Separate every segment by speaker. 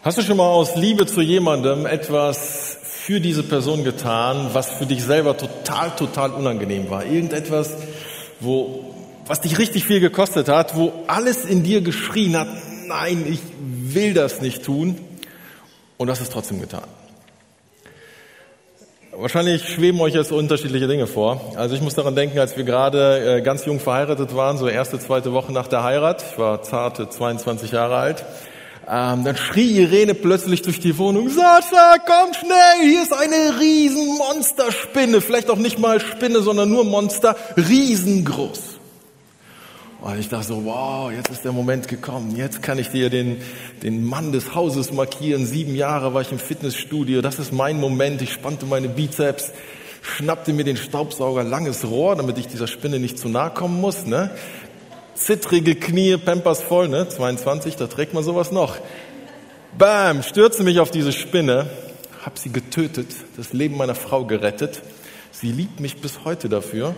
Speaker 1: Hast du schon mal aus Liebe zu jemandem etwas für diese Person getan, was für dich selber total, total unangenehm war? Irgendetwas, wo, was dich richtig viel gekostet hat, wo alles in dir geschrien hat, nein, ich will das nicht tun. Und das ist trotzdem getan. Wahrscheinlich schweben euch jetzt unterschiedliche Dinge vor. Also ich muss daran denken, als wir gerade äh, ganz jung verheiratet waren, so erste, zweite Woche nach der Heirat. Ich war zarte 22 Jahre alt. Ähm, dann schrie Irene plötzlich durch die Wohnung, Sascha, komm schnell, hier ist eine riesen Monsterspinne. Vielleicht auch nicht mal Spinne, sondern nur Monster, riesengroß. Und ich dachte so, wow, jetzt ist der Moment gekommen. Jetzt kann ich dir den, den Mann des Hauses markieren. Sieben Jahre war ich im Fitnessstudio. Das ist mein Moment. Ich spannte meine Bizeps, schnappte mir den Staubsauger, langes Rohr, damit ich dieser Spinne nicht zu nahe kommen muss. Ne? Zittrige Knie, Pampers voll, ne? 22, da trägt man sowas noch. Bam, stürze mich auf diese Spinne, hab sie getötet, das Leben meiner Frau gerettet. Sie liebt mich bis heute dafür.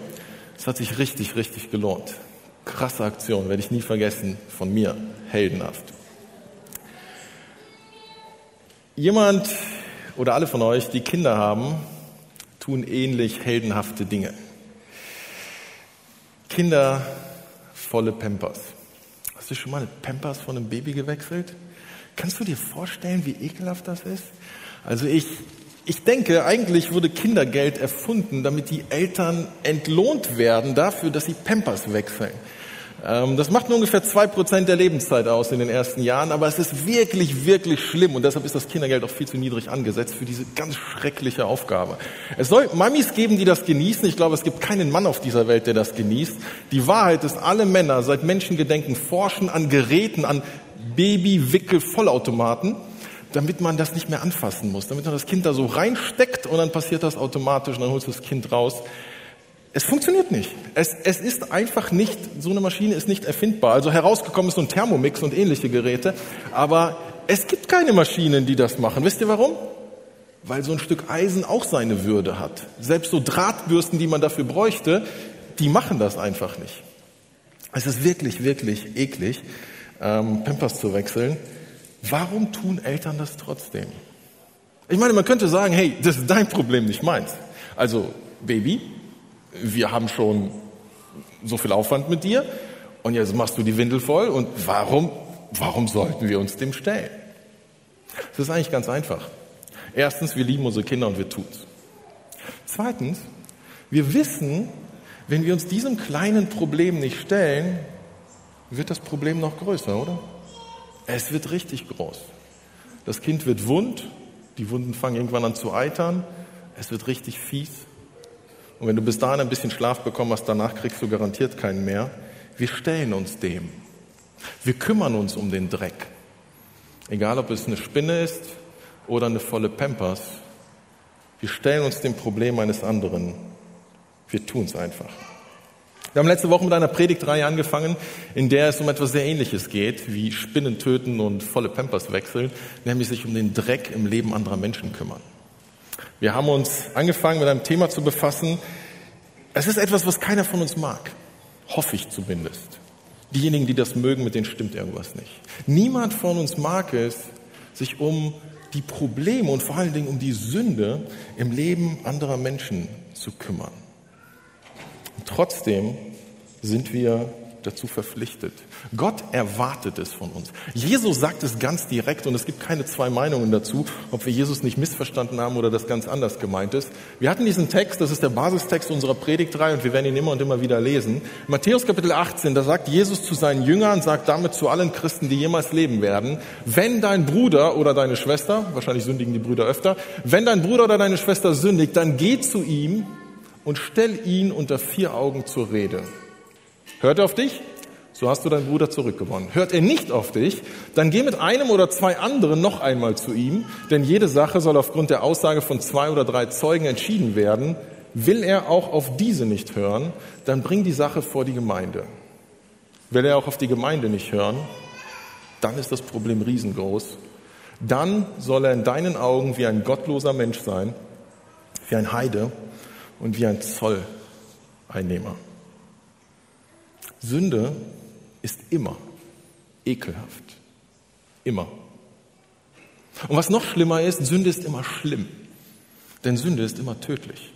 Speaker 1: Es hat sich richtig, richtig gelohnt. Krasse Aktion, werde ich nie vergessen, von mir, heldenhaft. Jemand oder alle von euch, die Kinder haben, tun ähnlich heldenhafte Dinge. Kinder volle Pampers. Hast du schon mal Pampers von einem Baby gewechselt? Kannst du dir vorstellen, wie ekelhaft das ist? Also ich, ich denke, eigentlich wurde Kindergeld erfunden, damit die Eltern entlohnt werden dafür, dass sie Pampers wechseln. Ähm, das macht nur ungefähr zwei Prozent der Lebenszeit aus in den ersten Jahren, aber es ist wirklich, wirklich schlimm und deshalb ist das Kindergeld auch viel zu niedrig angesetzt für diese ganz schreckliche Aufgabe. Es soll Mamis geben, die das genießen. Ich glaube, es gibt keinen Mann auf dieser Welt, der das genießt. Die Wahrheit ist, alle Männer seit Menschengedenken forschen an Geräten, an Baby-Wickel-Vollautomaten, damit man das nicht mehr anfassen muss, damit man das Kind da so reinsteckt und dann passiert das automatisch und dann holst du das Kind raus. Es funktioniert nicht. Es, es ist einfach nicht, so eine Maschine ist nicht erfindbar. Also herausgekommen ist so ein Thermomix und ähnliche Geräte, aber es gibt keine Maschinen, die das machen. Wisst ihr warum? Weil so ein Stück Eisen auch seine Würde hat. Selbst so Drahtbürsten, die man dafür bräuchte, die machen das einfach nicht. Es ist wirklich, wirklich eklig, ähm, Pampers zu wechseln. Warum tun Eltern das trotzdem? Ich meine, man könnte sagen, hey, das ist dein Problem, nicht meins. Also, Baby, wir haben schon so viel Aufwand mit dir und jetzt machst du die Windel voll und warum, warum sollten wir uns dem stellen? Das ist eigentlich ganz einfach. Erstens, wir lieben unsere Kinder und wir tun's. Zweitens, wir wissen, wenn wir uns diesem kleinen Problem nicht stellen, wird das Problem noch größer, oder? Es wird richtig groß. Das Kind wird wund, die Wunden fangen irgendwann an zu eitern, es wird richtig fies. Und wenn du bis dahin ein bisschen Schlaf bekommen hast, danach kriegst du garantiert keinen mehr. Wir stellen uns dem. Wir kümmern uns um den Dreck. Egal, ob es eine Spinne ist oder eine volle Pampers. Wir stellen uns dem Problem eines anderen. Wir tun es einfach. Wir haben letzte Woche mit einer Predigtreihe angefangen, in der es um etwas sehr Ähnliches geht, wie Spinnen töten und volle Pampers wechseln, nämlich sich um den Dreck im Leben anderer Menschen kümmern. Wir haben uns angefangen mit einem Thema zu befassen. Es ist etwas, was keiner von uns mag. Hoffe ich zumindest. Diejenigen, die das mögen, mit denen stimmt irgendwas nicht. Niemand von uns mag es, sich um die Probleme und vor allen Dingen um die Sünde im Leben anderer Menschen zu kümmern. Und trotzdem sind wir dazu verpflichtet. Gott erwartet es von uns. Jesus sagt es ganz direkt und es gibt keine zwei Meinungen dazu, ob wir Jesus nicht missverstanden haben oder das ganz anders gemeint ist. Wir hatten diesen Text, das ist der Basistext unserer Predigtreihe und wir werden ihn immer und immer wieder lesen. Matthäus Kapitel 18, da sagt Jesus zu seinen Jüngern, sagt damit zu allen Christen, die jemals leben werden, wenn dein Bruder oder deine Schwester, wahrscheinlich sündigen die Brüder öfter, wenn dein Bruder oder deine Schwester sündigt, dann geh zu ihm und stell ihn unter vier Augen zur Rede. Hört er auf dich? So hast du deinen Bruder zurückgewonnen. Hört er nicht auf dich, dann geh mit einem oder zwei anderen noch einmal zu ihm, denn jede Sache soll aufgrund der Aussage von zwei oder drei Zeugen entschieden werden. Will er auch auf diese nicht hören, dann bring die Sache vor die Gemeinde. Will er auch auf die Gemeinde nicht hören, dann ist das Problem riesengroß. Dann soll er in deinen Augen wie ein gottloser Mensch sein, wie ein Heide und wie ein Zolleinnehmer. Sünde ist immer ekelhaft. Immer. Und was noch schlimmer ist, Sünde ist immer schlimm. Denn Sünde ist immer tödlich.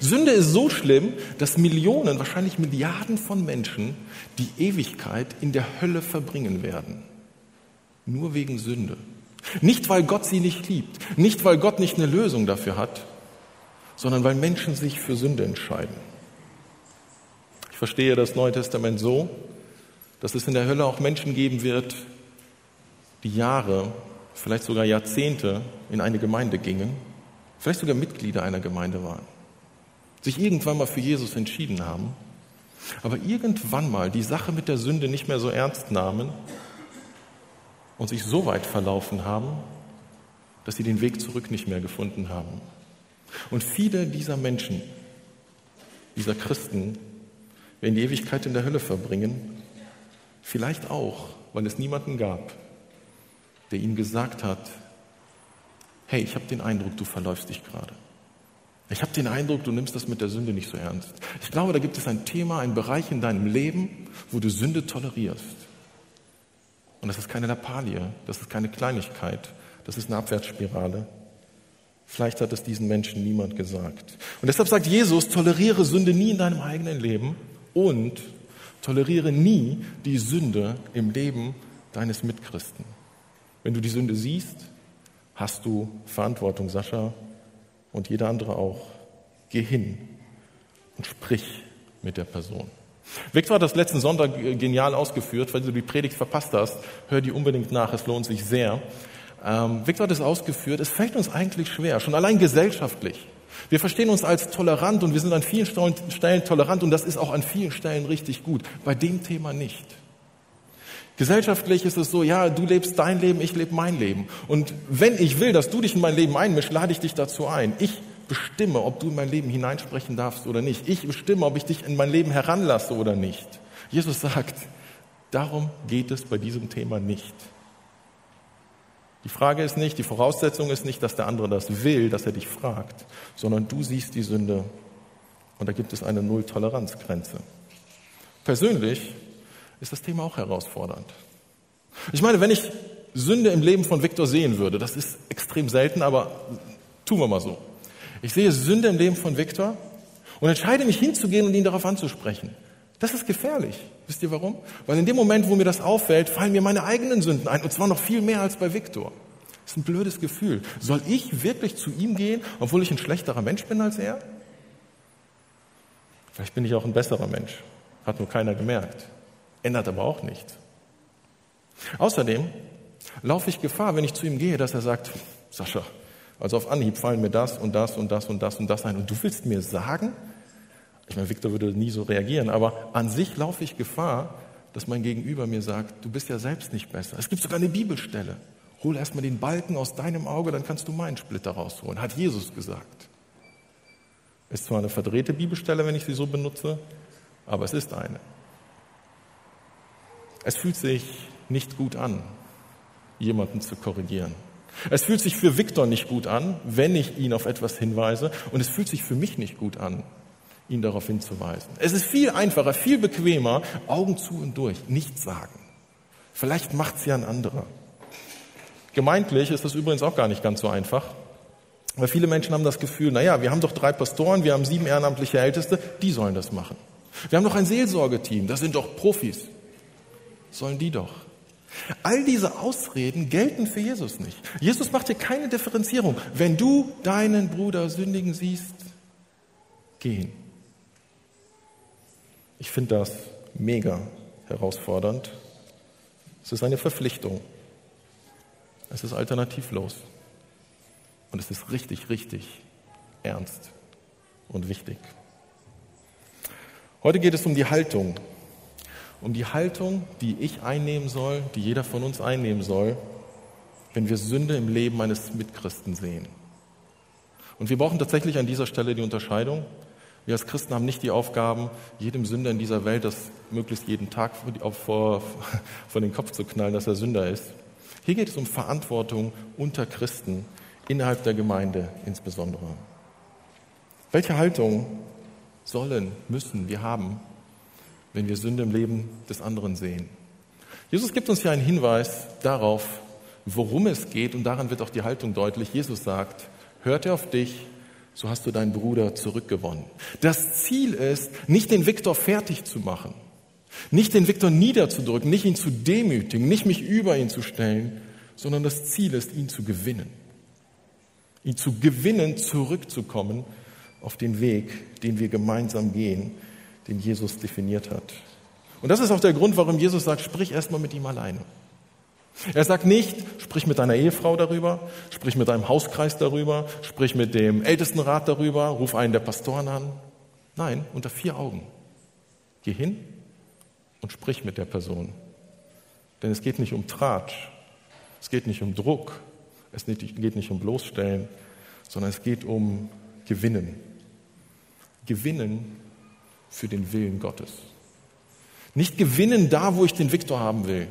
Speaker 1: Sünde ist so schlimm, dass Millionen, wahrscheinlich Milliarden von Menschen die Ewigkeit in der Hölle verbringen werden. Nur wegen Sünde. Nicht, weil Gott sie nicht liebt, nicht, weil Gott nicht eine Lösung dafür hat, sondern weil Menschen sich für Sünde entscheiden. Ich verstehe das Neue Testament so, dass es in der Hölle auch Menschen geben wird, die Jahre, vielleicht sogar Jahrzehnte in eine Gemeinde gingen, vielleicht sogar Mitglieder einer Gemeinde waren, sich irgendwann mal für Jesus entschieden haben, aber irgendwann mal die Sache mit der Sünde nicht mehr so ernst nahmen und sich so weit verlaufen haben, dass sie den Weg zurück nicht mehr gefunden haben. Und viele dieser Menschen, dieser Christen, werden die Ewigkeit in der Hölle verbringen, vielleicht auch, weil es niemanden gab, der ihnen gesagt hat, hey, ich habe den Eindruck, du verläufst dich gerade. Ich habe den Eindruck, du nimmst das mit der Sünde nicht so ernst. Ich glaube, da gibt es ein Thema, einen Bereich in deinem Leben, wo du Sünde tolerierst. Und das ist keine Lappalie, das ist keine Kleinigkeit, das ist eine Abwärtsspirale. Vielleicht hat es diesen Menschen niemand gesagt. Und deshalb sagt Jesus, toleriere Sünde nie in deinem eigenen Leben und toleriere nie die Sünde im Leben deines Mitchristen. Wenn du die Sünde siehst, hast du Verantwortung, Sascha, und jeder andere auch. Geh hin und sprich mit der Person. Victor hat das letzten Sonntag genial ausgeführt. Wenn du die Predigt verpasst hast, hör die unbedingt nach. Es lohnt sich sehr. Ähm, Victor hat es ausgeführt. Es fällt uns eigentlich schwer, schon allein gesellschaftlich. Wir verstehen uns als tolerant und wir sind an vielen Stellen tolerant und das ist auch an vielen Stellen richtig gut. Bei dem Thema nicht. Gesellschaftlich ist es so, ja, du lebst dein Leben, ich lebe mein Leben. Und wenn ich will, dass du dich in mein Leben einmischst, lade ich dich dazu ein. Ich bestimme, ob du in mein Leben hineinsprechen darfst oder nicht. Ich bestimme, ob ich dich in mein Leben heranlasse oder nicht. Jesus sagt, darum geht es bei diesem Thema nicht. Die Frage ist nicht, die Voraussetzung ist nicht, dass der andere das will, dass er dich fragt, sondern du siehst die Sünde und da gibt es eine Null-Toleranz-Grenze. Persönlich ist das Thema auch herausfordernd. Ich meine, wenn ich Sünde im Leben von Viktor sehen würde, das ist extrem selten, aber tun wir mal so. Ich sehe Sünde im Leben von Viktor und entscheide mich hinzugehen und ihn darauf anzusprechen. Das ist gefährlich. Wisst ihr warum? Weil in dem Moment, wo mir das auffällt, fallen mir meine eigenen Sünden ein. Und zwar noch viel mehr als bei Viktor. Das ist ein blödes Gefühl. Soll ich wirklich zu ihm gehen, obwohl ich ein schlechterer Mensch bin als er? Vielleicht bin ich auch ein besserer Mensch. Hat nur keiner gemerkt. Ändert aber auch nichts. Außerdem laufe ich Gefahr, wenn ich zu ihm gehe, dass er sagt, Sascha, also auf Anhieb fallen mir das und das und das und das und das ein. Und du willst mir sagen, ich meine, Victor würde nie so reagieren, aber an sich laufe ich Gefahr, dass mein Gegenüber mir sagt, du bist ja selbst nicht besser. Es gibt sogar eine Bibelstelle. Hol erstmal den Balken aus deinem Auge, dann kannst du meinen Splitter rausholen, hat Jesus gesagt. Ist zwar eine verdrehte Bibelstelle, wenn ich sie so benutze, aber es ist eine. Es fühlt sich nicht gut an, jemanden zu korrigieren. Es fühlt sich für Viktor nicht gut an, wenn ich ihn auf etwas hinweise. Und es fühlt sich für mich nicht gut an, ihn darauf hinzuweisen. Es ist viel einfacher, viel bequemer, Augen zu und durch, nichts sagen. Vielleicht macht es ja ein anderer. Gemeintlich ist das übrigens auch gar nicht ganz so einfach. Weil viele Menschen haben das Gefühl, naja, wir haben doch drei Pastoren, wir haben sieben ehrenamtliche Älteste, die sollen das machen. Wir haben doch ein Seelsorgeteam, das sind doch Profis. Sollen die doch. All diese Ausreden gelten für Jesus nicht. Jesus macht hier keine Differenzierung. Wenn du deinen Bruder sündigen siehst, gehen. Ich finde das mega herausfordernd. Es ist eine Verpflichtung. Es ist alternativlos. Und es ist richtig, richtig ernst und wichtig. Heute geht es um die Haltung. Um die Haltung, die ich einnehmen soll, die jeder von uns einnehmen soll, wenn wir Sünde im Leben eines Mitchristen sehen. Und wir brauchen tatsächlich an dieser Stelle die Unterscheidung. Wir als Christen haben nicht die Aufgaben, jedem Sünder in dieser Welt das möglichst jeden Tag vor, vor, den Kopf zu knallen, dass er Sünder ist. Hier geht es um Verantwortung unter Christen, innerhalb der Gemeinde insbesondere. Welche Haltung sollen, müssen wir haben, wenn wir Sünde im Leben des anderen sehen? Jesus gibt uns hier einen Hinweis darauf, worum es geht, und daran wird auch die Haltung deutlich. Jesus sagt, hört auf dich, so hast du deinen Bruder zurückgewonnen. Das Ziel ist, nicht den Viktor fertig zu machen, nicht den Viktor niederzudrücken, nicht ihn zu demütigen, nicht mich über ihn zu stellen, sondern das Ziel ist, ihn zu gewinnen. Ihn zu gewinnen, zurückzukommen auf den Weg, den wir gemeinsam gehen, den Jesus definiert hat. Und das ist auch der Grund, warum Jesus sagt, sprich erstmal mit ihm alleine. Er sagt nicht, sprich mit deiner Ehefrau darüber, sprich mit deinem Hauskreis darüber, sprich mit dem Ältestenrat darüber, ruf einen der Pastoren an. Nein, unter vier Augen. Geh hin und sprich mit der Person. Denn es geht nicht um Tratsch, es geht nicht um Druck, es geht nicht um Bloßstellen, sondern es geht um Gewinnen. Gewinnen für den Willen Gottes. Nicht gewinnen da, wo ich den Viktor haben will,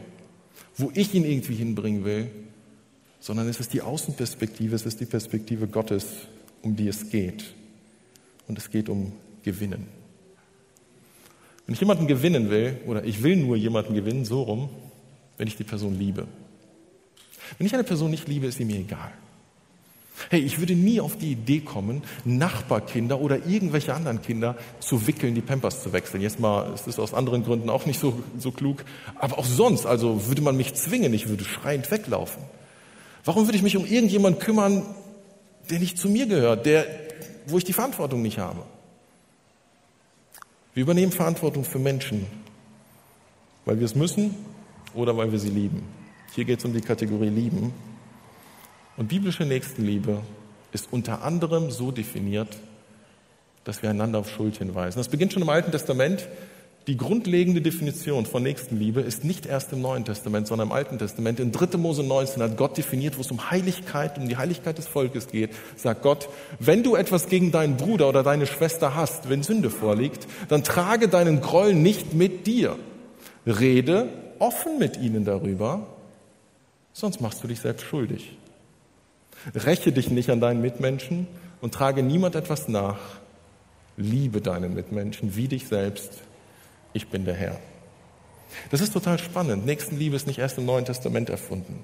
Speaker 1: wo ich ihn irgendwie hinbringen will, sondern es ist die Außenperspektive, es ist die Perspektive Gottes, um die es geht. Und es geht um Gewinnen. Wenn ich jemanden gewinnen will, oder ich will nur jemanden gewinnen, so rum, wenn ich die Person liebe. Wenn ich eine Person nicht liebe, ist sie mir egal. Hey, ich würde nie auf die Idee kommen, Nachbarkinder oder irgendwelche anderen Kinder zu wickeln, die Pampers zu wechseln. Jetzt mal, es ist aus anderen Gründen auch nicht so, so klug. Aber auch sonst, also würde man mich zwingen, ich würde schreiend weglaufen. Warum würde ich mich um irgendjemanden kümmern, der nicht zu mir gehört, der, wo ich die Verantwortung nicht habe? Wir übernehmen Verantwortung für Menschen, weil wir es müssen oder weil wir sie lieben. Hier geht es um die Kategorie lieben. Und biblische Nächstenliebe ist unter anderem so definiert, dass wir einander auf Schuld hinweisen. Das beginnt schon im Alten Testament. Die grundlegende Definition von Nächstenliebe ist nicht erst im Neuen Testament, sondern im Alten Testament. In 3. Mose 19 hat Gott definiert, wo es um Heiligkeit, um die Heiligkeit des Volkes geht, sagt Gott, wenn du etwas gegen deinen Bruder oder deine Schwester hast, wenn Sünde vorliegt, dann trage deinen Groll nicht mit dir. Rede offen mit ihnen darüber, sonst machst du dich selbst schuldig. Räche dich nicht an deinen Mitmenschen und trage niemand etwas nach. Liebe deinen Mitmenschen wie dich selbst. Ich bin der Herr. Das ist total spannend. Nächstenliebe ist nicht erst im Neuen Testament erfunden.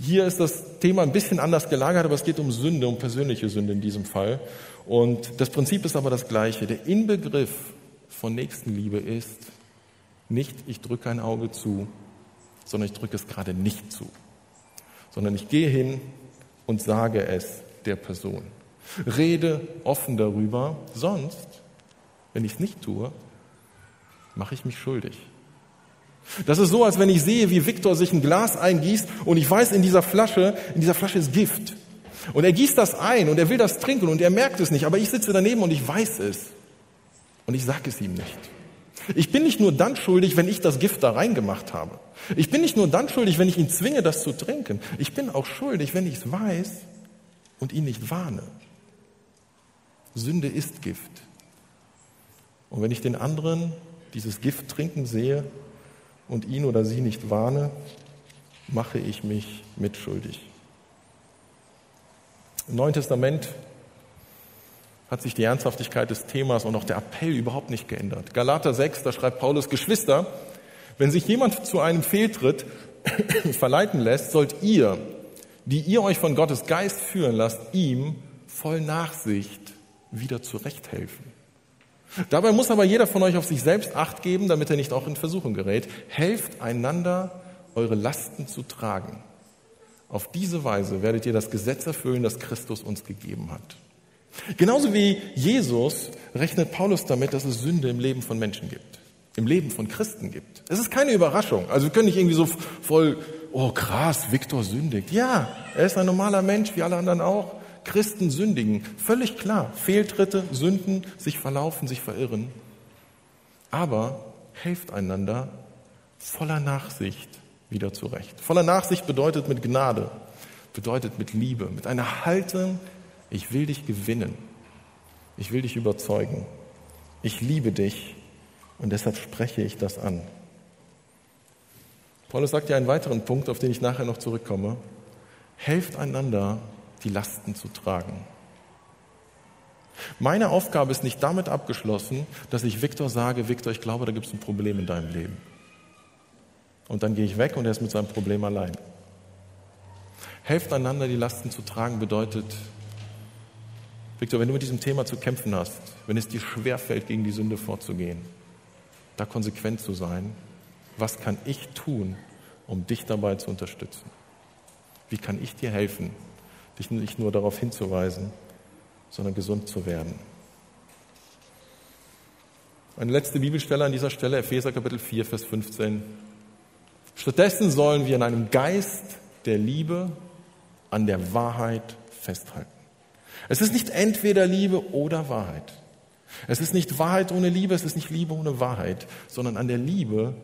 Speaker 1: Hier ist das Thema ein bisschen anders gelagert, aber es geht um Sünde, um persönliche Sünde in diesem Fall. Und das Prinzip ist aber das gleiche. Der Inbegriff von Nächstenliebe ist nicht, ich drücke ein Auge zu, sondern ich drücke es gerade nicht zu. Sondern ich gehe hin und sage es der Person. Rede offen darüber, sonst, wenn ich es nicht tue, mache ich mich schuldig. Das ist so, als wenn ich sehe, wie Viktor sich ein Glas eingießt und ich weiß, in dieser Flasche, in dieser Flasche ist Gift. Und er gießt das ein und er will das trinken und er merkt es nicht, aber ich sitze daneben und ich weiß es. Und ich sage es ihm nicht. Ich bin nicht nur dann schuldig, wenn ich das Gift da reingemacht habe. Ich bin nicht nur dann schuldig, wenn ich ihn zwinge, das zu trinken. Ich bin auch schuldig, wenn ich es weiß und ihn nicht warne. Sünde ist Gift. Und wenn ich den anderen dieses Gift trinken sehe und ihn oder sie nicht warne, mache ich mich mitschuldig. Im Neuen Testament hat sich die Ernsthaftigkeit des Themas und auch der Appell überhaupt nicht geändert. Galater 6, da schreibt Paulus, Geschwister, wenn sich jemand zu einem Fehltritt verleiten lässt, sollt ihr, die ihr euch von Gottes Geist führen lasst, ihm voll Nachsicht wieder zurechthelfen. Dabei muss aber jeder von euch auf sich selbst acht geben, damit er nicht auch in Versuchung gerät. Helft einander, eure Lasten zu tragen. Auf diese Weise werdet ihr das Gesetz erfüllen, das Christus uns gegeben hat. Genauso wie Jesus rechnet Paulus damit, dass es Sünde im Leben von Menschen gibt, im Leben von Christen gibt. Es ist keine Überraschung. Also wir können nicht irgendwie so voll, oh krass, Viktor sündigt. Ja, er ist ein normaler Mensch, wie alle anderen auch. Christen sündigen, völlig klar. Fehltritte, Sünden, sich verlaufen, sich verirren. Aber helft einander voller Nachsicht wieder zurecht. Voller Nachsicht bedeutet mit Gnade, bedeutet mit Liebe, mit einer Haltung, ich will dich gewinnen. Ich will dich überzeugen. Ich liebe dich und deshalb spreche ich das an. Paulus sagt ja einen weiteren Punkt, auf den ich nachher noch zurückkomme. Helft einander, die Lasten zu tragen. Meine Aufgabe ist nicht damit abgeschlossen, dass ich Viktor sage, Viktor, ich glaube, da gibt es ein Problem in deinem Leben. Und dann gehe ich weg und er ist mit seinem Problem allein. Helft einander, die Lasten zu tragen, bedeutet, Victor, wenn du mit diesem Thema zu kämpfen hast, wenn es dir schwerfällt, gegen die Sünde vorzugehen, da konsequent zu sein, was kann ich tun, um dich dabei zu unterstützen? Wie kann ich dir helfen, dich nicht nur darauf hinzuweisen, sondern gesund zu werden? Eine letzte Bibelstelle an dieser Stelle, Epheser Kapitel 4, Vers 15. Stattdessen sollen wir in einem Geist der Liebe an der Wahrheit festhalten. Es ist nicht entweder Liebe oder Wahrheit. Es ist nicht Wahrheit ohne Liebe, es ist nicht Liebe ohne Wahrheit, sondern an der Liebe,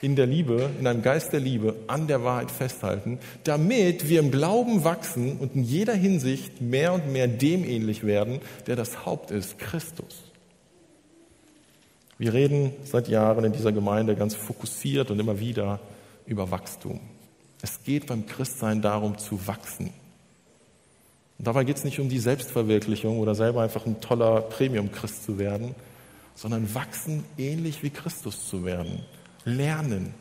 Speaker 1: in der Liebe, in einem Geist der Liebe, an der Wahrheit festhalten, damit wir im Glauben wachsen und in jeder Hinsicht mehr und mehr dem ähnlich werden, der das Haupt ist, Christus. Wir reden seit Jahren in dieser Gemeinde ganz fokussiert und immer wieder über Wachstum. Es geht beim Christsein darum zu wachsen. Und dabei geht es nicht um die Selbstverwirklichung oder selber einfach ein toller Premium-Christ zu werden, sondern wachsen ähnlich wie Christus zu werden. Lernen,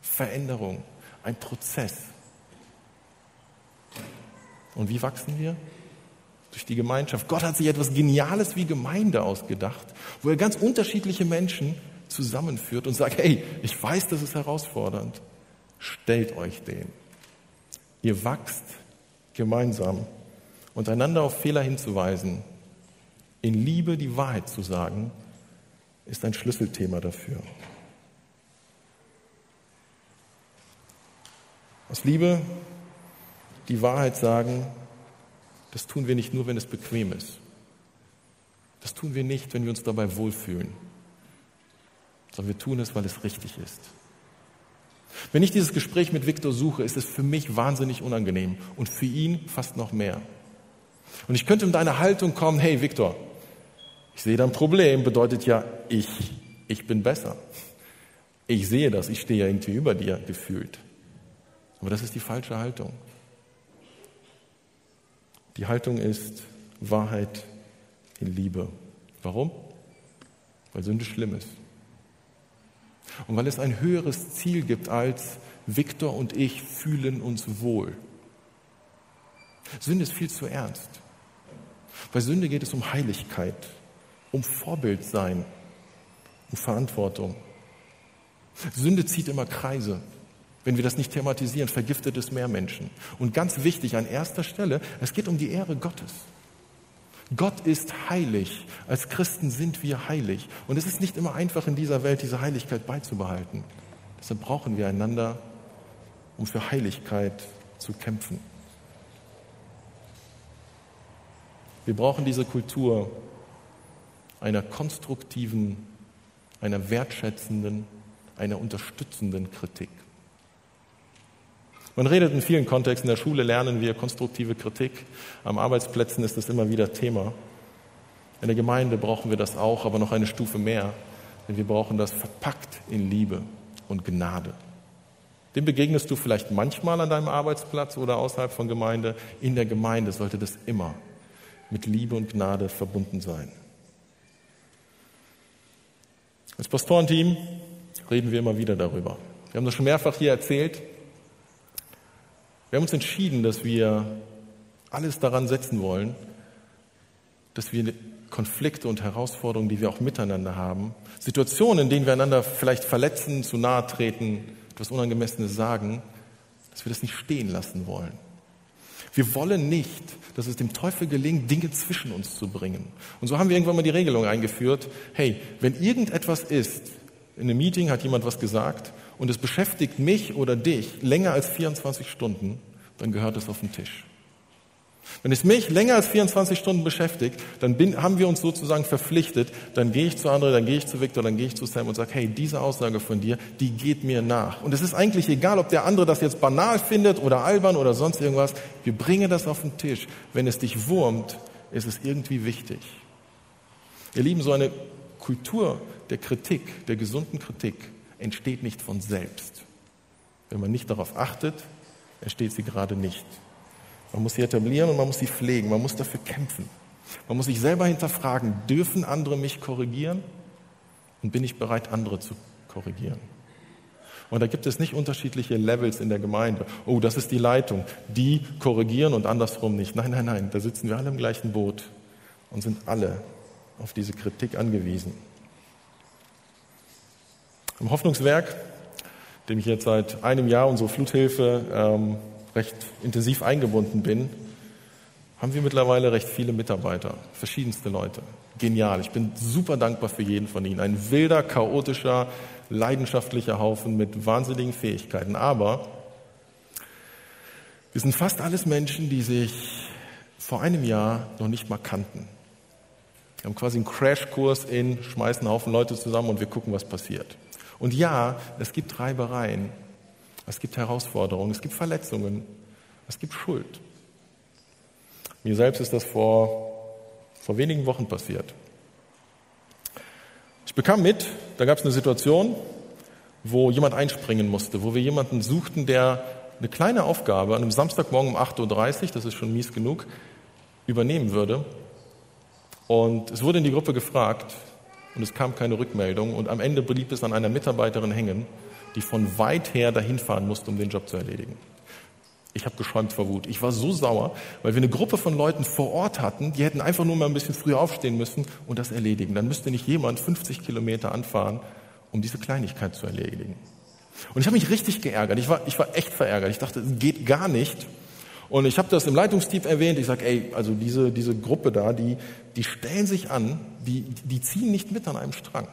Speaker 1: Veränderung, ein Prozess. Und wie wachsen wir? Durch die Gemeinschaft. Gott hat sich etwas Geniales wie Gemeinde ausgedacht, wo er ganz unterschiedliche Menschen zusammenführt und sagt, hey, ich weiß, das ist herausfordernd. Stellt euch den. Ihr wachst gemeinsam und einander auf Fehler hinzuweisen, in Liebe die Wahrheit zu sagen, ist ein Schlüsselthema dafür. Aus Liebe die Wahrheit sagen, das tun wir nicht nur, wenn es bequem ist. Das tun wir nicht, wenn wir uns dabei wohlfühlen, sondern wir tun es, weil es richtig ist. Wenn ich dieses Gespräch mit Viktor suche, ist es für mich wahnsinnig unangenehm und für ihn fast noch mehr. Und ich könnte mit einer Haltung kommen, hey Viktor, ich sehe dein Problem, bedeutet ja, ich, ich bin besser. Ich sehe das, ich stehe ja irgendwie über dir gefühlt. Aber das ist die falsche Haltung. Die Haltung ist Wahrheit in Liebe. Warum? Weil Sünde schlimm ist. Und weil es ein höheres Ziel gibt als Viktor und ich fühlen uns wohl. Sünde ist viel zu ernst. Bei Sünde geht es um Heiligkeit, um Vorbildsein, um Verantwortung. Sünde zieht immer Kreise. Wenn wir das nicht thematisieren, vergiftet es mehr Menschen. Und ganz wichtig an erster Stelle, es geht um die Ehre Gottes. Gott ist heilig. Als Christen sind wir heilig. Und es ist nicht immer einfach in dieser Welt, diese Heiligkeit beizubehalten. Deshalb brauchen wir einander, um für Heiligkeit zu kämpfen. Wir brauchen diese Kultur einer konstruktiven, einer wertschätzenden, einer unterstützenden Kritik. Man redet in vielen Kontexten, in der Schule lernen wir konstruktive Kritik, am Arbeitsplätzen ist das immer wieder Thema. In der Gemeinde brauchen wir das auch, aber noch eine Stufe mehr, denn wir brauchen das verpackt in Liebe und Gnade. Dem begegnest du vielleicht manchmal an deinem Arbeitsplatz oder außerhalb von Gemeinde. In der Gemeinde sollte das immer mit Liebe und Gnade verbunden sein. Als Pastorenteam reden wir immer wieder darüber. Wir haben das schon mehrfach hier erzählt. Wir haben uns entschieden, dass wir alles daran setzen wollen, dass wir Konflikte und Herausforderungen, die wir auch miteinander haben, Situationen, in denen wir einander vielleicht verletzen, zu nahe treten, etwas Unangemessenes sagen, dass wir das nicht stehen lassen wollen. Wir wollen nicht, dass es dem Teufel gelingt, Dinge zwischen uns zu bringen. Und so haben wir irgendwann mal die Regelung eingeführt, hey, wenn irgendetwas ist, in einem Meeting hat jemand was gesagt und es beschäftigt mich oder dich länger als 24 Stunden, dann gehört es auf den Tisch. Wenn es mich länger als 24 Stunden beschäftigt, dann bin, haben wir uns sozusagen verpflichtet, dann gehe ich zu anderen, dann gehe ich zu Victor, dann gehe ich zu Sam und sage, hey, diese Aussage von dir, die geht mir nach. Und es ist eigentlich egal, ob der andere das jetzt banal findet oder albern oder sonst irgendwas. Wir bringen das auf den Tisch. Wenn es dich wurmt, ist es irgendwie wichtig. Ihr Lieben, so eine Kultur der Kritik, der gesunden Kritik, entsteht nicht von selbst. Wenn man nicht darauf achtet, entsteht sie gerade nicht. Man muss sie etablieren und man muss sie pflegen. Man muss dafür kämpfen. Man muss sich selber hinterfragen, dürfen andere mich korrigieren? Und bin ich bereit, andere zu korrigieren? Und da gibt es nicht unterschiedliche Levels in der Gemeinde. Oh, das ist die Leitung. Die korrigieren und andersrum nicht. Nein, nein, nein. Da sitzen wir alle im gleichen Boot und sind alle auf diese Kritik angewiesen. Im Hoffnungswerk, dem ich jetzt seit einem Jahr unsere Fluthilfe ähm, recht intensiv eingebunden bin, haben wir mittlerweile recht viele Mitarbeiter, verschiedenste Leute. Genial. Ich bin super dankbar für jeden von ihnen. Ein wilder, chaotischer, leidenschaftlicher Haufen mit wahnsinnigen Fähigkeiten. Aber wir sind fast alles Menschen, die sich vor einem Jahr noch nicht mal kannten. Wir haben quasi einen Crashkurs in, schmeißen einen Haufen Leute zusammen und wir gucken, was passiert. Und ja, es gibt Reibereien, es gibt Herausforderungen, es gibt Verletzungen, es gibt Schuld. Mir selbst ist das vor, vor wenigen Wochen passiert. Ich bekam mit, da gab es eine Situation, wo jemand einspringen musste, wo wir jemanden suchten, der eine kleine Aufgabe an einem Samstagmorgen um 8.30 Uhr, das ist schon mies genug, übernehmen würde. Und es wurde in die Gruppe gefragt und es kam keine Rückmeldung und am Ende blieb es an einer Mitarbeiterin hängen, die von weit her dahin fahren musste, um den Job zu erledigen. Ich habe geschäumt vor Wut. Ich war so sauer, weil wir eine Gruppe von Leuten vor Ort hatten, die hätten einfach nur mal ein bisschen früher aufstehen müssen und das erledigen. Dann müsste nicht jemand 50 Kilometer anfahren, um diese Kleinigkeit zu erledigen. Und ich habe mich richtig geärgert. Ich war, ich war echt verärgert. Ich dachte, es geht gar nicht. Und ich habe das im Leitungsteam erwähnt. Ich sage, ey, also diese, diese Gruppe da, die, die stellen sich an, die, die ziehen nicht mit an einem Strang.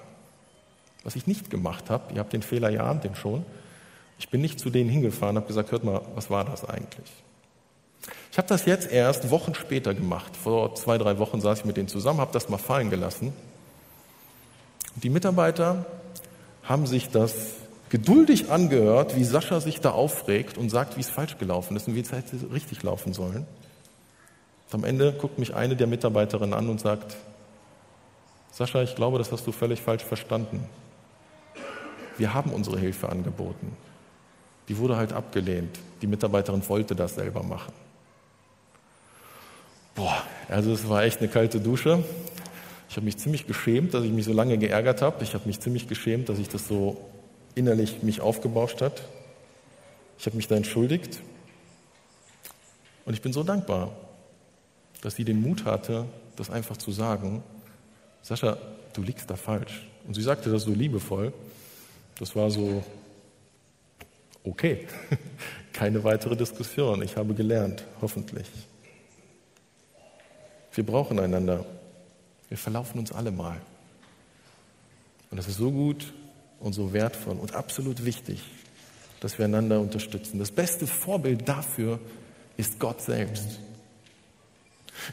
Speaker 1: Was ich nicht gemacht habe, ihr habt den Fehler ja ahnt den schon, ich bin nicht zu denen hingefahren, habe gesagt, hört mal, was war das eigentlich? Ich habe das jetzt erst Wochen später gemacht. Vor zwei, drei Wochen saß ich mit denen zusammen, habe das mal fallen gelassen. Die Mitarbeiter haben sich das geduldig angehört, wie Sascha sich da aufregt und sagt, wie es falsch gelaufen ist und wie es hätte richtig laufen sollen. Und am Ende guckt mich eine der Mitarbeiterinnen an und sagt, Sascha, ich glaube, das hast du völlig falsch verstanden. Wir haben unsere Hilfe angeboten die wurde halt abgelehnt. Die Mitarbeiterin wollte das selber machen. Boah, also es war echt eine kalte Dusche. Ich habe mich ziemlich geschämt, dass ich mich so lange geärgert habe. Ich habe mich ziemlich geschämt, dass ich das so innerlich mich aufgebauscht hat. Ich habe mich da entschuldigt. Und ich bin so dankbar, dass sie den Mut hatte, das einfach zu sagen. Sascha, du liegst da falsch. Und sie sagte das so liebevoll. Das war so Okay, keine weitere Diskussion. Ich habe gelernt, hoffentlich. Wir brauchen einander. Wir verlaufen uns alle mal. Und es ist so gut und so wertvoll und absolut wichtig, dass wir einander unterstützen. Das beste Vorbild dafür ist Gott selbst.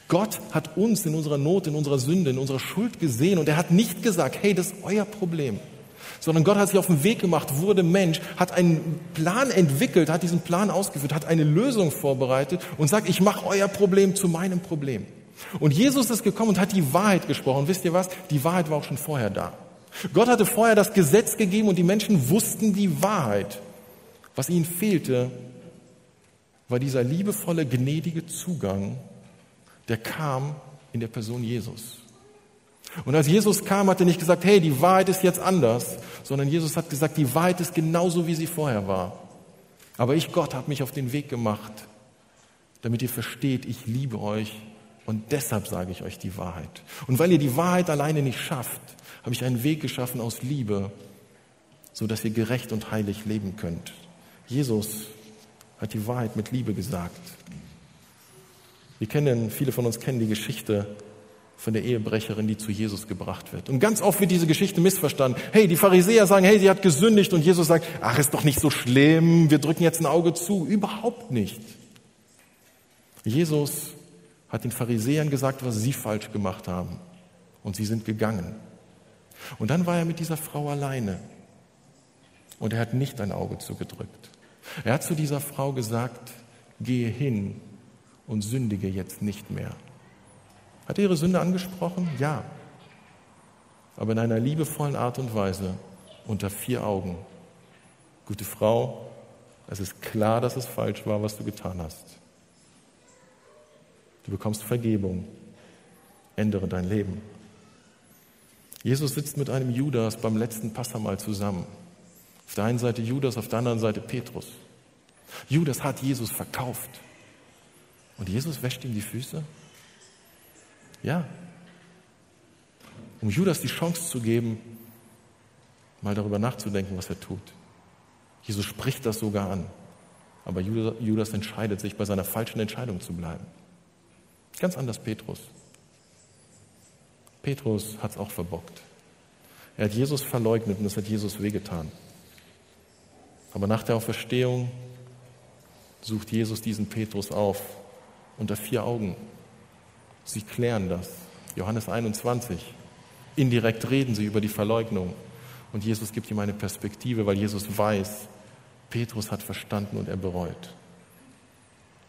Speaker 1: Gott hat uns in unserer Not, in unserer Sünde, in unserer Schuld gesehen und er hat nicht gesagt, hey, das ist euer Problem sondern Gott hat sich auf den Weg gemacht, wurde Mensch, hat einen Plan entwickelt, hat diesen Plan ausgeführt, hat eine Lösung vorbereitet und sagt, ich mache euer Problem zu meinem Problem. Und Jesus ist gekommen und hat die Wahrheit gesprochen. Wisst ihr was? Die Wahrheit war auch schon vorher da. Gott hatte vorher das Gesetz gegeben und die Menschen wussten die Wahrheit. Was ihnen fehlte, war dieser liebevolle, gnädige Zugang, der kam in der Person Jesus. Und als Jesus kam, hat er nicht gesagt, hey, die Wahrheit ist jetzt anders, sondern Jesus hat gesagt, die Wahrheit ist genauso, wie sie vorher war. Aber ich, Gott, habe mich auf den Weg gemacht, damit ihr versteht, ich liebe euch und deshalb sage ich euch die Wahrheit. Und weil ihr die Wahrheit alleine nicht schafft, habe ich einen Weg geschaffen aus Liebe, so dass ihr gerecht und heilig leben könnt. Jesus hat die Wahrheit mit Liebe gesagt. Wir kennen, viele von uns kennen die Geschichte von der Ehebrecherin, die zu Jesus gebracht wird. Und ganz oft wird diese Geschichte missverstanden. Hey, die Pharisäer sagen, hey, sie hat gesündigt und Jesus sagt, ach, ist doch nicht so schlimm, wir drücken jetzt ein Auge zu. Überhaupt nicht. Jesus hat den Pharisäern gesagt, was sie falsch gemacht haben. Und sie sind gegangen. Und dann war er mit dieser Frau alleine. Und er hat nicht ein Auge zugedrückt. Er hat zu dieser Frau gesagt, gehe hin und sündige jetzt nicht mehr. Hat er ihre Sünde angesprochen? Ja. Aber in einer liebevollen Art und Weise, unter vier Augen. Gute Frau, es ist klar, dass es falsch war, was du getan hast. Du bekommst Vergebung. Ändere dein Leben. Jesus sitzt mit einem Judas beim letzten Passamal zusammen. Auf der einen Seite Judas, auf der anderen Seite Petrus. Judas hat Jesus verkauft. Und Jesus wäscht ihm die Füße? Ja. Um Judas die Chance zu geben, mal darüber nachzudenken, was er tut. Jesus spricht das sogar an. Aber Judas entscheidet sich, bei seiner falschen Entscheidung zu bleiben. Ganz anders Petrus. Petrus hat es auch verbockt. Er hat Jesus verleugnet und es hat Jesus wehgetan. Aber nach der Auferstehung sucht Jesus diesen Petrus auf unter vier Augen. Sie klären das. Johannes 21. Indirekt reden sie über die Verleugnung. Und Jesus gibt ihm eine Perspektive, weil Jesus weiß, Petrus hat verstanden und er bereut.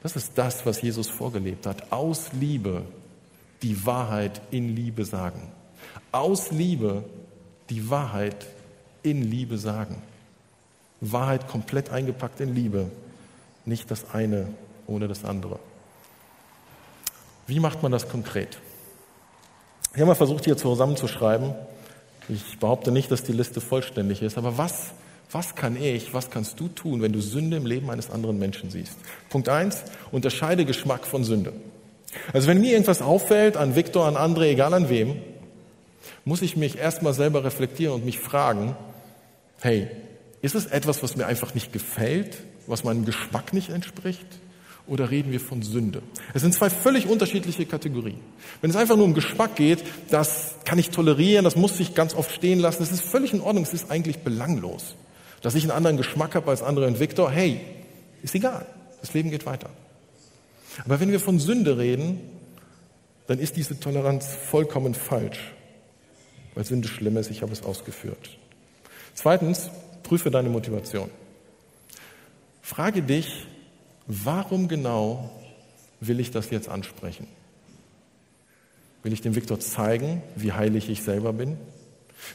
Speaker 1: Das ist das, was Jesus vorgelebt hat. Aus Liebe die Wahrheit in Liebe sagen. Aus Liebe die Wahrheit in Liebe sagen. Wahrheit komplett eingepackt in Liebe, nicht das eine ohne das andere. Wie macht man das konkret? Ich habe mal versucht, hier zusammenzuschreiben. Ich behaupte nicht, dass die Liste vollständig ist, aber was was kann ich, was kannst du tun, wenn du Sünde im Leben eines anderen Menschen siehst? Punkt eins: unterscheide Geschmack von Sünde. Also wenn mir irgendwas auffällt, an Viktor, an André, egal an wem, muss ich mich erstmal selber reflektieren und mich fragen, hey, ist es etwas, was mir einfach nicht gefällt, was meinem Geschmack nicht entspricht? Oder reden wir von Sünde? Es sind zwei völlig unterschiedliche Kategorien. Wenn es einfach nur um Geschmack geht, das kann ich tolerieren, das muss sich ganz oft stehen lassen, das ist völlig in Ordnung, es ist eigentlich belanglos. Dass ich einen anderen Geschmack habe als andere Victor, hey, ist egal. Das Leben geht weiter. Aber wenn wir von Sünde reden, dann ist diese Toleranz vollkommen falsch, weil Sünde schlimm ist, ich habe es ausgeführt. Zweitens, prüfe deine Motivation. Frage dich, warum genau will ich das jetzt ansprechen? Will ich dem Viktor zeigen, wie heilig ich selber bin?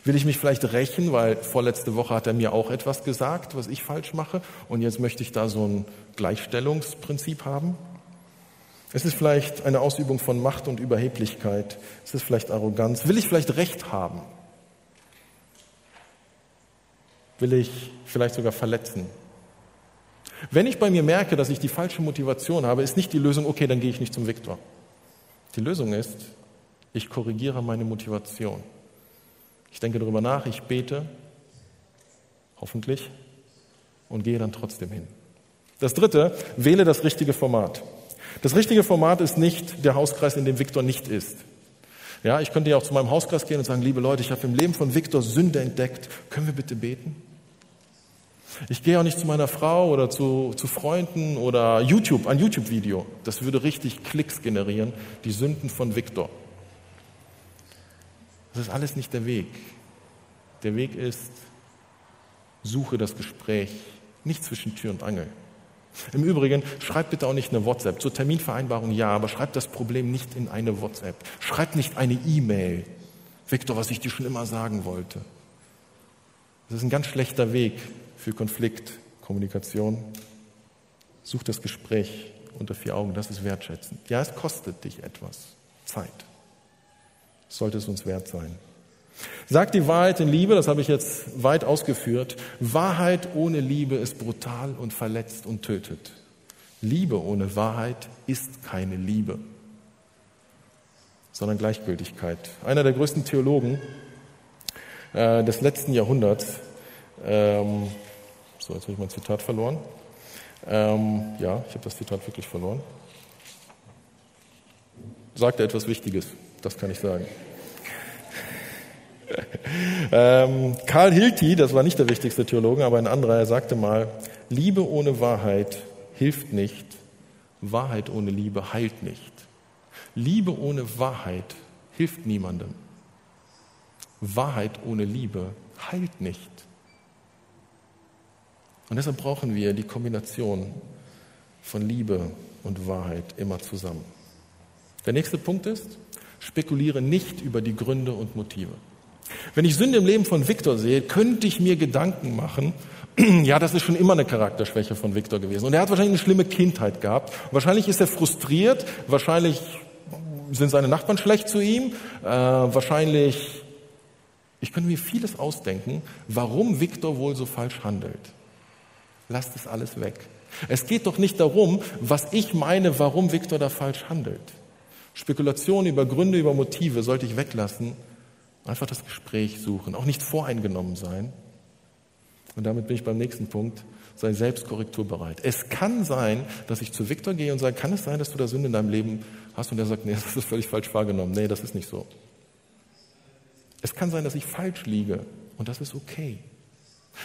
Speaker 1: Will ich mich vielleicht rächen, weil vorletzte Woche hat er mir auch etwas gesagt, was ich falsch mache, und jetzt möchte ich da so ein Gleichstellungsprinzip haben? Es ist vielleicht eine Ausübung von Macht und Überheblichkeit. Es ist vielleicht Arroganz. Will ich vielleicht Recht haben? Will ich vielleicht sogar verletzen? Wenn ich bei mir merke, dass ich die falsche Motivation habe, ist nicht die Lösung, okay, dann gehe ich nicht zum Viktor. Die Lösung ist, ich korrigiere meine Motivation. Ich denke darüber nach, ich bete, hoffentlich, und gehe dann trotzdem hin. Das dritte, wähle das richtige Format. Das richtige Format ist nicht der Hauskreis, in dem Viktor nicht ist. Ja, ich könnte ja auch zu meinem Hauskreis gehen und sagen, liebe Leute, ich habe im Leben von Viktor Sünde entdeckt. Können wir bitte beten? Ich gehe auch nicht zu meiner Frau oder zu, zu Freunden oder YouTube, ein YouTube-Video. Das würde richtig Klicks generieren, die Sünden von Viktor. Das ist alles nicht der Weg. Der Weg ist, suche das Gespräch, nicht zwischen Tür und Angel. Im Übrigen, schreib bitte auch nicht eine WhatsApp. Zur Terminvereinbarung ja, aber schreib das Problem nicht in eine WhatsApp. Schreib nicht eine E-Mail. Victor, was ich dir schon immer sagen wollte. Das ist ein ganz schlechter Weg für Konfliktkommunikation. Such das Gespräch unter vier Augen, das ist wertschätzend. Ja, es kostet dich etwas. Zeit sollte es uns wert sein. Sagt die Wahrheit in Liebe, das habe ich jetzt weit ausgeführt. Wahrheit ohne Liebe ist brutal und verletzt und tötet. Liebe ohne Wahrheit ist keine Liebe, sondern Gleichgültigkeit. Einer der größten Theologen äh, des letzten Jahrhunderts, ähm, so, jetzt habe ich mein Zitat verloren. Ähm, ja, ich habe das Zitat wirklich verloren. Sagte etwas Wichtiges das kann ich sagen. ähm, Karl Hilti, das war nicht der wichtigste Theologe, aber ein anderer, er sagte mal, Liebe ohne Wahrheit hilft nicht, Wahrheit ohne Liebe heilt nicht. Liebe ohne Wahrheit hilft niemandem. Wahrheit ohne Liebe heilt nicht. Und deshalb brauchen wir die Kombination von Liebe und Wahrheit immer zusammen. Der nächste Punkt ist, spekuliere nicht über die Gründe und Motive. Wenn ich Sünde im Leben von Viktor sehe, könnte ich mir Gedanken machen, ja, das ist schon immer eine Charakterschwäche von Viktor gewesen. Und er hat wahrscheinlich eine schlimme Kindheit gehabt. Wahrscheinlich ist er frustriert, wahrscheinlich sind seine Nachbarn schlecht zu ihm, äh, wahrscheinlich Ich könnte mir vieles ausdenken, warum Viktor wohl so falsch handelt. Lasst es alles weg. Es geht doch nicht darum, was ich meine, warum Viktor da falsch handelt. Spekulationen über Gründe, über Motive sollte ich weglassen. Einfach das Gespräch suchen, auch nicht voreingenommen sein. Und damit bin ich beim nächsten Punkt. Sei selbst korrekturbereit. Es kann sein, dass ich zu Viktor gehe und sage, kann es sein, dass du da Sünde in deinem Leben hast? Und er sagt, nee, das ist völlig falsch wahrgenommen. Nee, das ist nicht so. Es kann sein, dass ich falsch liege. Und das ist okay.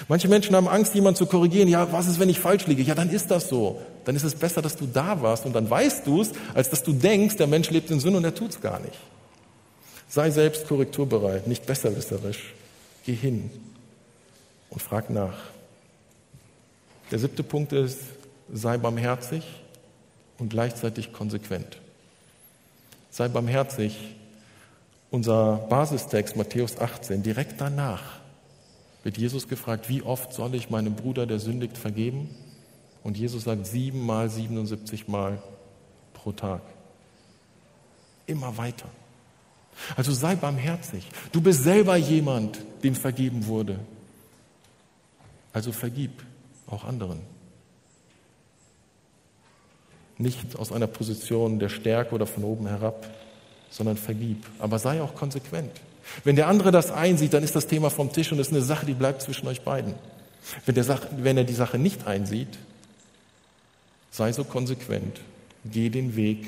Speaker 1: Manche Menschen haben Angst, jemanden zu korrigieren. Ja, was ist, wenn ich falsch liege? Ja, dann ist das so. Dann ist es besser, dass du da warst und dann weißt du es, als dass du denkst, der Mensch lebt in Sünde und er tut es gar nicht. Sei selbst korrekturbereit, nicht besserwisserisch. Geh hin und frag nach. Der siebte Punkt ist, sei barmherzig und gleichzeitig konsequent. Sei barmherzig. Unser Basistext Matthäus 18, direkt danach wird Jesus gefragt, wie oft soll ich meinem Bruder, der sündigt, vergeben? Und Jesus sagt siebenmal, 77 Mal pro Tag. Immer weiter. Also sei barmherzig. Du bist selber jemand, dem vergeben wurde. Also vergib auch anderen. Nicht aus einer Position der Stärke oder von oben herab, sondern vergib. Aber sei auch konsequent. Wenn der andere das einsieht, dann ist das Thema vom Tisch und es ist eine Sache, die bleibt zwischen euch beiden. Wenn, Sache, wenn er die Sache nicht einsieht, sei so konsequent. Geh den Weg,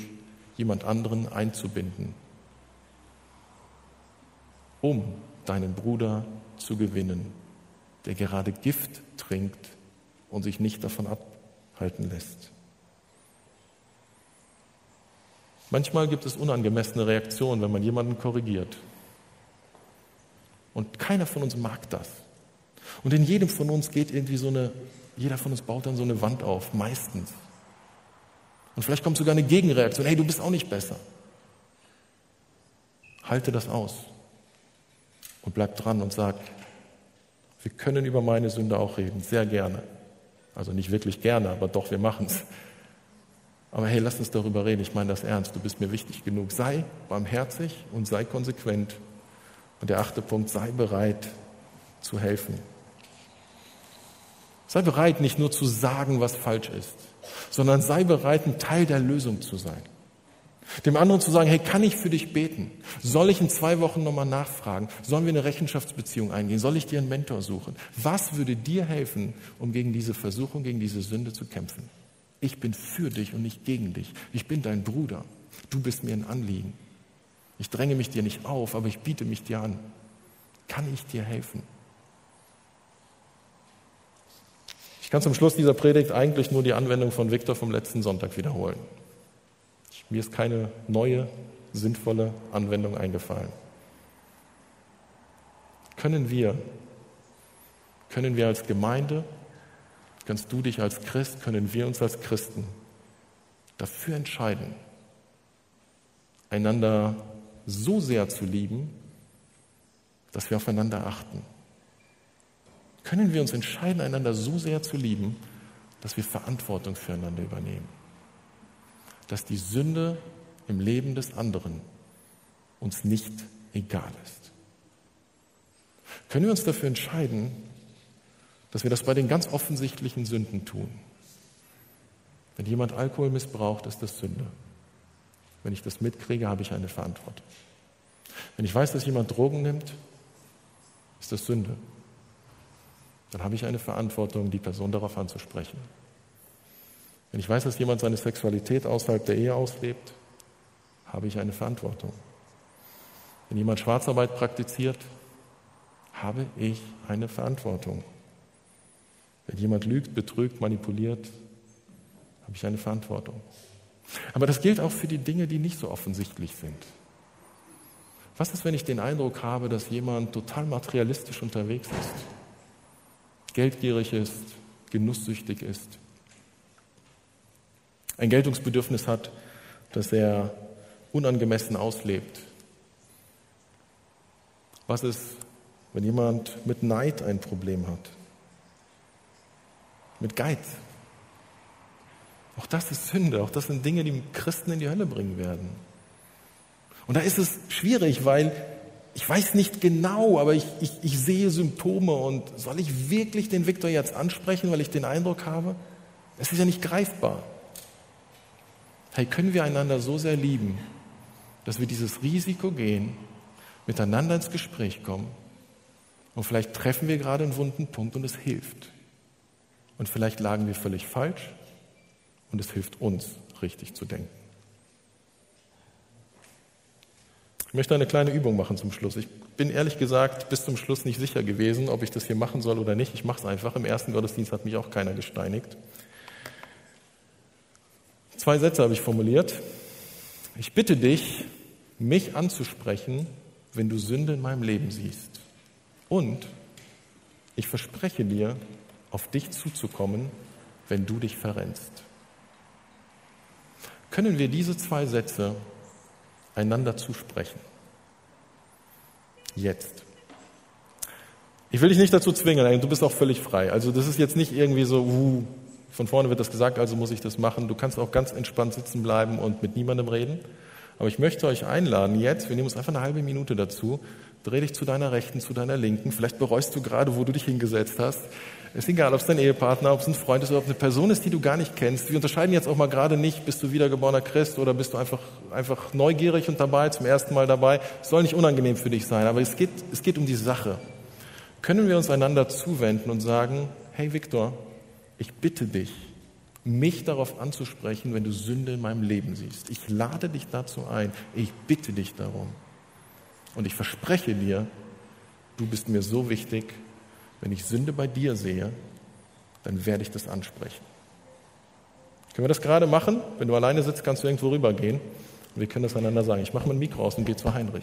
Speaker 1: jemand anderen einzubinden, um deinen Bruder zu gewinnen, der gerade Gift trinkt und sich nicht davon abhalten lässt. Manchmal gibt es unangemessene Reaktionen, wenn man jemanden korrigiert. Und keiner von uns mag das. Und in jedem von uns geht irgendwie so eine, jeder von uns baut dann so eine Wand auf, meistens. Und vielleicht kommt sogar eine Gegenreaktion, hey, du bist auch nicht besser. Halte das aus und bleib dran und sag, wir können über meine Sünde auch reden, sehr gerne. Also nicht wirklich gerne, aber doch, wir machen es. Aber hey, lass uns darüber reden. Ich meine das ernst. Du bist mir wichtig genug. Sei barmherzig und sei konsequent. Und der achte Punkt, sei bereit zu helfen. Sei bereit, nicht nur zu sagen, was falsch ist, sondern sei bereit, ein Teil der Lösung zu sein. Dem anderen zu sagen, hey, kann ich für dich beten? Soll ich in zwei Wochen nochmal nachfragen? Sollen wir eine Rechenschaftsbeziehung eingehen? Soll ich dir einen Mentor suchen? Was würde dir helfen, um gegen diese Versuchung, gegen diese Sünde zu kämpfen? Ich bin für dich und nicht gegen dich. Ich bin dein Bruder. Du bist mir ein Anliegen. Ich dränge mich dir nicht auf, aber ich biete mich dir an. Kann ich dir helfen? Ich kann zum Schluss dieser Predigt eigentlich nur die Anwendung von Viktor vom letzten Sonntag wiederholen. Mir ist keine neue, sinnvolle Anwendung eingefallen. Können wir, können wir als Gemeinde, kannst du dich als Christ, können wir uns als Christen dafür entscheiden, einander so sehr zu lieben, dass wir aufeinander achten? Können wir uns entscheiden, einander so sehr zu lieben, dass wir Verantwortung füreinander übernehmen? dass die Sünde im Leben des anderen uns nicht egal ist. Können wir uns dafür entscheiden, dass wir das bei den ganz offensichtlichen Sünden tun? Wenn jemand Alkohol missbraucht, ist das Sünde. Wenn ich das mitkriege, habe ich eine Verantwortung. Wenn ich weiß, dass jemand Drogen nimmt, ist das Sünde. Dann habe ich eine Verantwortung, die Person darauf anzusprechen. Wenn ich weiß, dass jemand seine Sexualität außerhalb der Ehe auslebt, habe ich eine Verantwortung. Wenn jemand Schwarzarbeit praktiziert, habe ich eine Verantwortung. Wenn jemand lügt, betrügt, manipuliert, habe ich eine Verantwortung. Aber das gilt auch für die Dinge, die nicht so offensichtlich sind. Was ist, wenn ich den Eindruck habe, dass jemand total materialistisch unterwegs ist, geldgierig ist, genusssüchtig ist, ein Geltungsbedürfnis hat, das er unangemessen auslebt. Was ist, wenn jemand mit Neid ein Problem hat? Mit Geiz? Auch das ist Sünde, auch das sind Dinge, die Christen in die Hölle bringen werden. Und da ist es schwierig, weil ich weiß nicht genau, aber ich, ich, ich sehe Symptome und soll ich wirklich den Viktor jetzt ansprechen, weil ich den Eindruck habe, es ist ja nicht greifbar. Hey, können wir einander so sehr lieben, dass wir dieses Risiko gehen, miteinander ins Gespräch kommen und vielleicht treffen wir gerade einen wunden Punkt und es hilft. Und vielleicht lagen wir völlig falsch und es hilft uns, richtig zu denken. Ich möchte eine kleine Übung machen zum Schluss. Ich bin ehrlich gesagt bis zum Schluss nicht sicher gewesen, ob ich das hier machen soll oder nicht. Ich mache es einfach. Im ersten Gottesdienst hat mich auch keiner gesteinigt. Zwei Sätze habe ich formuliert. Ich bitte dich, mich anzusprechen, wenn du Sünde in meinem Leben siehst. Und ich verspreche dir, auf dich zuzukommen, wenn du dich verrennst. Können wir diese zwei Sätze einander zusprechen? Jetzt. Ich will dich nicht dazu zwingen, du bist auch völlig frei. Also das ist jetzt nicht irgendwie so, uh, von vorne wird das gesagt, also muss ich das machen. Du kannst auch ganz entspannt sitzen bleiben und mit niemandem reden. Aber ich möchte euch einladen, jetzt, wir nehmen uns einfach eine halbe Minute dazu, dreh dich zu deiner Rechten, zu deiner Linken. Vielleicht bereust du gerade, wo du dich hingesetzt hast. Ist egal, ob es dein Ehepartner, ob es ein Freund ist oder ob es eine Person ist, die du gar nicht kennst. Wir unterscheiden jetzt auch mal gerade nicht, bist du wiedergeborener Christ oder bist du einfach, einfach neugierig und dabei, zum ersten Mal dabei. Es soll nicht unangenehm für dich sein, aber es geht, es geht um die Sache. Können wir uns einander zuwenden und sagen, hey Viktor, ich bitte dich, mich darauf anzusprechen, wenn du Sünde in meinem Leben siehst. Ich lade dich dazu ein. Ich bitte dich darum. Und ich verspreche dir, du bist mir so wichtig, wenn ich Sünde bei dir sehe, dann werde ich das ansprechen. Können wir das gerade machen? Wenn du alleine sitzt, kannst du irgendwo rübergehen. Wir können das einander sagen. Ich mache mein Mikro aus und gehe zu Heinrich.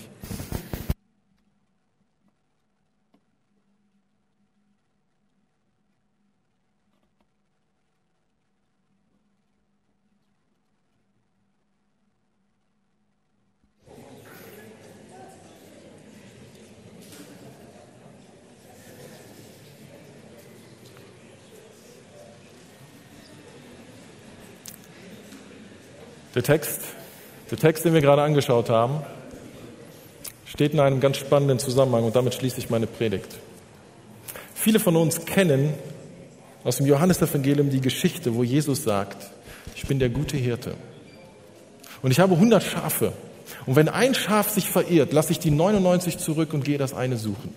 Speaker 1: Text, der Text, den wir gerade angeschaut haben, steht in einem ganz spannenden Zusammenhang und damit schließe ich meine Predigt. Viele von uns kennen aus dem Johannesevangelium die Geschichte, wo Jesus sagt, ich bin der gute Hirte. Und ich habe 100 Schafe. Und wenn ein Schaf sich verirrt, lasse ich die 99 zurück und gehe das eine suchen.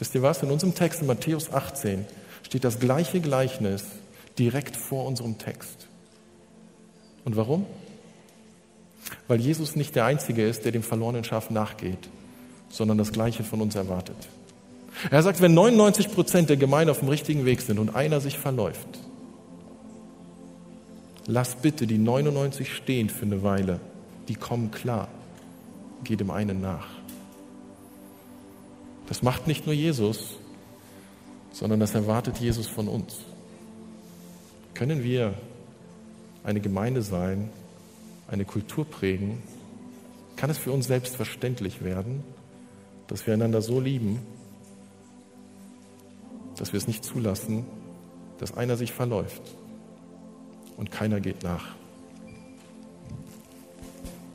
Speaker 1: Wisst ihr was? In unserem Text in Matthäus 18 steht das gleiche Gleichnis direkt vor unserem Text. Und warum? Weil Jesus nicht der Einzige ist, der dem verlorenen Schaf nachgeht, sondern das Gleiche von uns erwartet. Er sagt, wenn 99 Prozent der Gemeinde auf dem richtigen Weg sind und einer sich verläuft, lass bitte die 99 stehen für eine Weile. Die kommen klar. Geh dem einen nach. Das macht nicht nur Jesus, sondern das erwartet Jesus von uns. Können wir eine Gemeinde sein, eine Kultur prägen, kann es für uns selbstverständlich werden, dass wir einander so lieben, dass wir es nicht zulassen, dass einer sich verläuft und keiner geht nach.